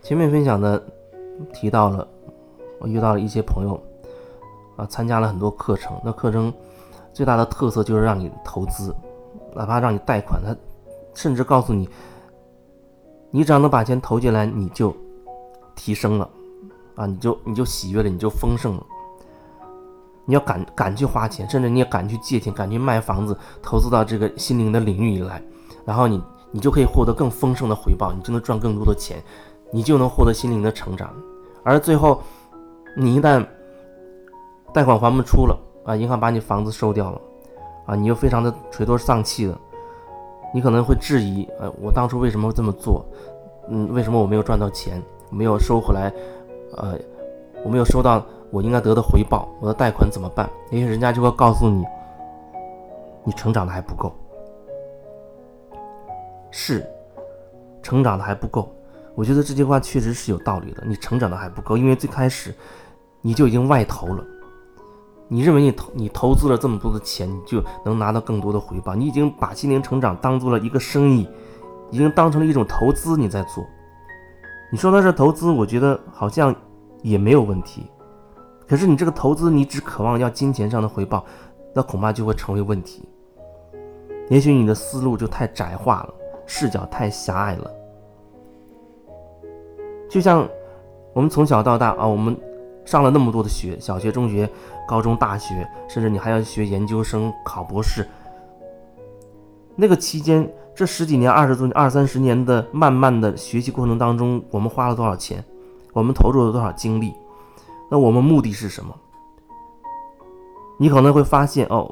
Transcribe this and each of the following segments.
前面分享的提到了，我遇到了一些朋友，啊，参加了很多课程。那课程最大的特色就是让你投资，哪怕让你贷款，他甚至告诉你，你只要能把钱投进来，你就提升了，啊，你就你就喜悦了，你就丰盛了。你要敢敢去花钱，甚至你也敢去借钱，敢去卖房子，投资到这个心灵的领域里来，然后你你就可以获得更丰盛的回报，你就能赚更多的钱。你就能获得心灵的成长，而最后，你一旦贷款还不出了啊，银行把你房子收掉了啊，你又非常的垂头丧气的，你可能会质疑，呃，我当初为什么会这么做？嗯，为什么我没有赚到钱，没有收回来？呃，我没有收到我应该得的回报，我的贷款怎么办？也许人家就会告诉你，你成长的还不够，是，成长的还不够。我觉得这句话确实是有道理的。你成长的还不够，因为最开始你就已经外投了。你认为你投你投资了这么多的钱，你就能拿到更多的回报。你已经把心灵成长当做了一个生意，已经当成了一种投资你在做。你说的是投资，我觉得好像也没有问题。可是你这个投资，你只渴望要金钱上的回报，那恐怕就会成为问题。也许你的思路就太窄化了，视角太狭隘了。就像我们从小到大啊，我们上了那么多的学，小学、中学、高中、大学，甚至你还要学研究生、考博士。那个期间，这十几年、二十多、二三十年的慢慢的学习过程当中，我们花了多少钱？我们投入了多少精力？那我们目的是什么？你可能会发现哦，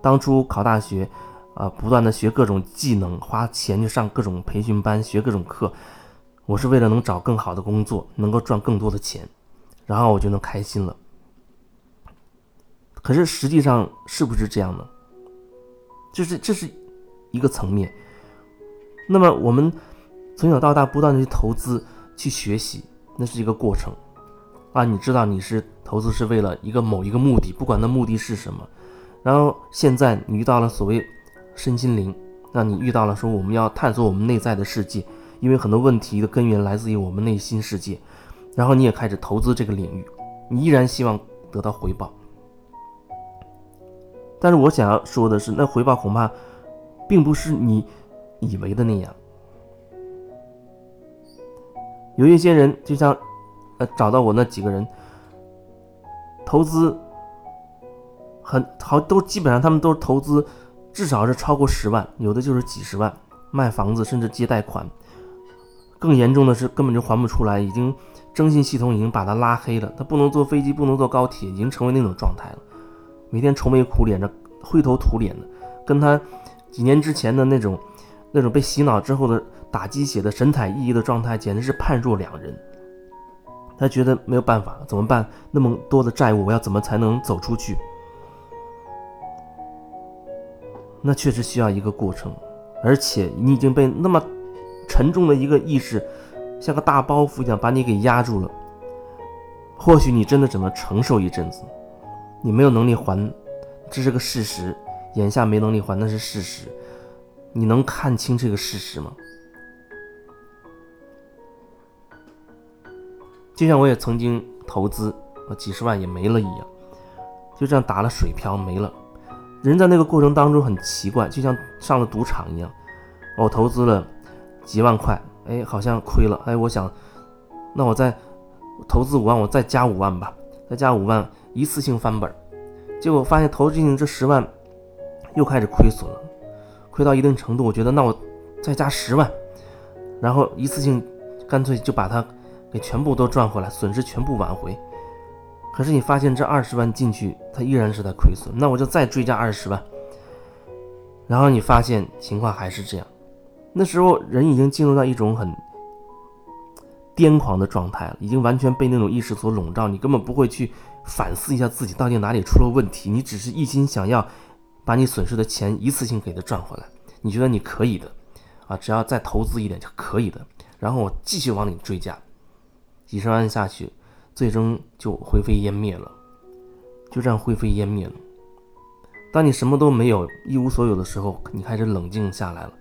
当初考大学啊，不断的学各种技能，花钱去上各种培训班，学各种课。我是为了能找更好的工作，能够赚更多的钱，然后我就能开心了。可是实际上是不是这样呢？就是这是一个层面。那么我们从小到大不断的去投资、去学习，那是一个过程啊。你知道你是投资是为了一个某一个目的，不管那目的是什么。然后现在你遇到了所谓身心灵，那你遇到了说我们要探索我们内在的世界。因为很多问题的根源来自于我们内心世界，然后你也开始投资这个领域，你依然希望得到回报。但是我想要说的是，那回报恐怕并不是你以为的那样。有一些人，就像呃找到我那几个人，投资很好，都基本上他们都是投资，至少是超过十万，有的就是几十万，卖房子甚至借贷款。更严重的是，根本就还不出来，已经征信系统已经把他拉黑了，他不能坐飞机，不能坐高铁，已经成为那种状态了。每天愁眉苦脸的，灰头土脸的，跟他几年之前的那种那种被洗脑之后的打鸡血的神采奕奕的状态，简直是判若两人。他觉得没有办法，怎么办？那么多的债务，我要怎么才能走出去？那确实需要一个过程，而且你已经被那么。沉重的一个意识，像个大包袱一样把你给压住了。或许你真的只能承受一阵子，你没有能力还，这是个事实。眼下没能力还，那是事实。你能看清这个事实吗？就像我也曾经投资，我几十万也没了一样，就这样打了水漂没了。人在那个过程当中很奇怪，就像上了赌场一样，我投资了。几万块，哎，好像亏了，哎，我想，那我再投资五万，我再加五万吧，再加五万，一次性翻本。结果发现投资进去这十万又开始亏损了，亏到一定程度，我觉得那我再加十万，然后一次性干脆就把它给全部都赚回来，损失全部挽回。可是你发现这二十万进去，它依然是在亏损，那我就再追加二十万，然后你发现情况还是这样。那时候人已经进入到一种很癫狂的状态了，已经完全被那种意识所笼罩。你根本不会去反思一下自己到底哪里出了问题，你只是一心想要把你损失的钱一次性给它赚回来。你觉得你可以的，啊，只要再投资一点就可以的。然后我继续往里追加，几十万下去，最终就灰飞烟灭了，就这样灰飞烟灭了。当你什么都没有、一无所有的时候，你开始冷静下来了，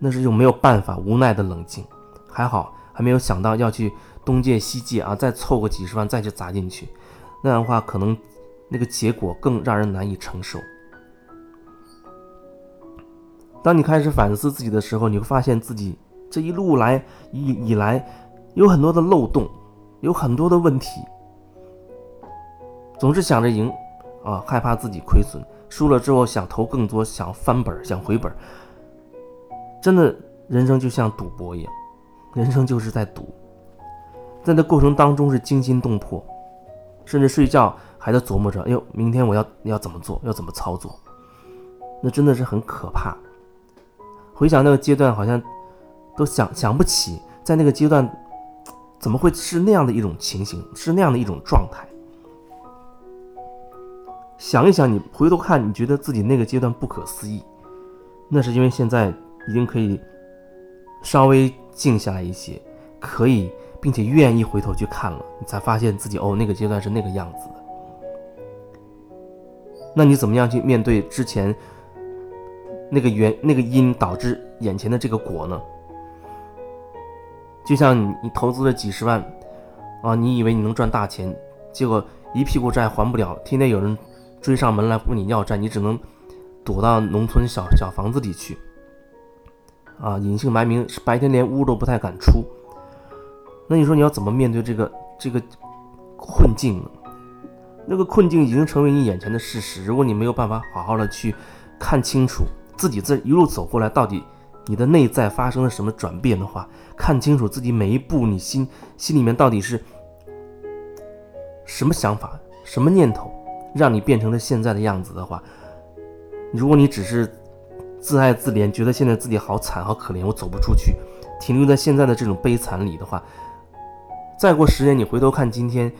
那是用没有办法、无奈的冷静。还好还没有想到要去东借西借啊，再凑个几十万再去砸进去，那样的话可能那个结果更让人难以承受。当你开始反思自己的时候，你会发现自己这一路来以以来有很多的漏洞，有很多的问题，总是想着赢啊，害怕自己亏损，输了之后想投更多，想翻本，想回本。真的，人生就像赌博一样，人生就是在赌，在那过程当中是惊心动魄，甚至睡觉还在琢磨着，哎呦，明天我要要怎么做，要怎么操作，那真的是很可怕。回想那个阶段，好像都想想不起，在那个阶段怎么会是那样的一种情形，是那样的一种状态。想一想，你回头看，你觉得自己那个阶段不可思议，那是因为现在已经可以稍微静下来一些，可以并且愿意回头去看了，你才发现自己哦，那个阶段是那个样子的。那你怎么样去面对之前？那个原那个因导致眼前的这个果呢？就像你你投资了几十万，啊，你以为你能赚大钱，结果一屁股债还不了，天天有人追上门来问你要债，你只能躲到农村小小房子里去，啊，隐姓埋名，白天连屋都不太敢出。那你说你要怎么面对这个这个困境呢？那个困境已经成为你眼前的事实，如果你没有办法好好的去看清楚。自己这一路走过来，到底你的内在发生了什么转变的话，看清楚自己每一步，你心心里面到底是什么想法、什么念头，让你变成了现在的样子的话，如果你只是自爱自怜，觉得现在自己好惨、好可怜，我走不出去，停留在现在的这种悲惨里的话，再过十年你回头看今天，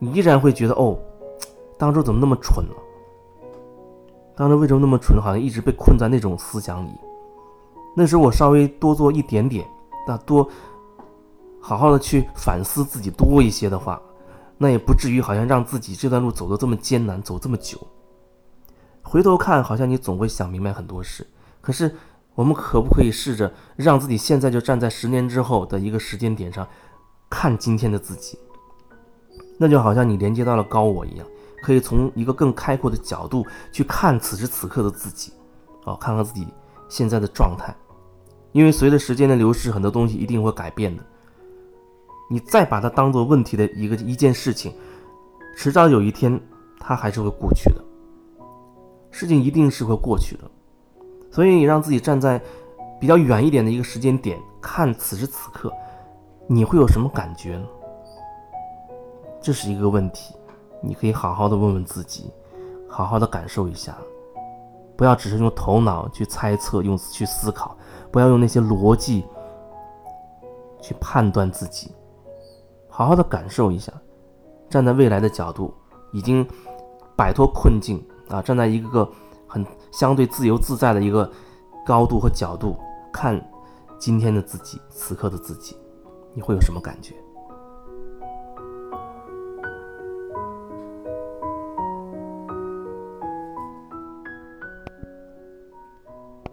你依然会觉得哦，当初怎么那么蠢了。当时为什么那么蠢？好像一直被困在那种思想里。那时候我稍微多做一点点，那多好好的去反思自己多一些的话，那也不至于好像让自己这段路走得这么艰难，走这么久。回头看，好像你总会想明白很多事。可是我们可不可以试着让自己现在就站在十年之后的一个时间点上，看今天的自己？那就好像你连接到了高我一样。可以从一个更开阔的角度去看此时此刻的自己，啊，看看自己现在的状态，因为随着时间的流逝，很多东西一定会改变的。你再把它当做问题的一个一件事情，迟早有一天它还是会过去的。事情一定是会过去的，所以你让自己站在比较远一点的一个时间点看此时此刻，你会有什么感觉呢？这是一个问题。你可以好好的问问自己，好好的感受一下，不要只是用头脑去猜测、用去思考，不要用那些逻辑去判断自己，好好的感受一下，站在未来的角度，已经摆脱困境啊，站在一个很相对自由自在的一个高度和角度看今天的自己、此刻的自己，你会有什么感觉？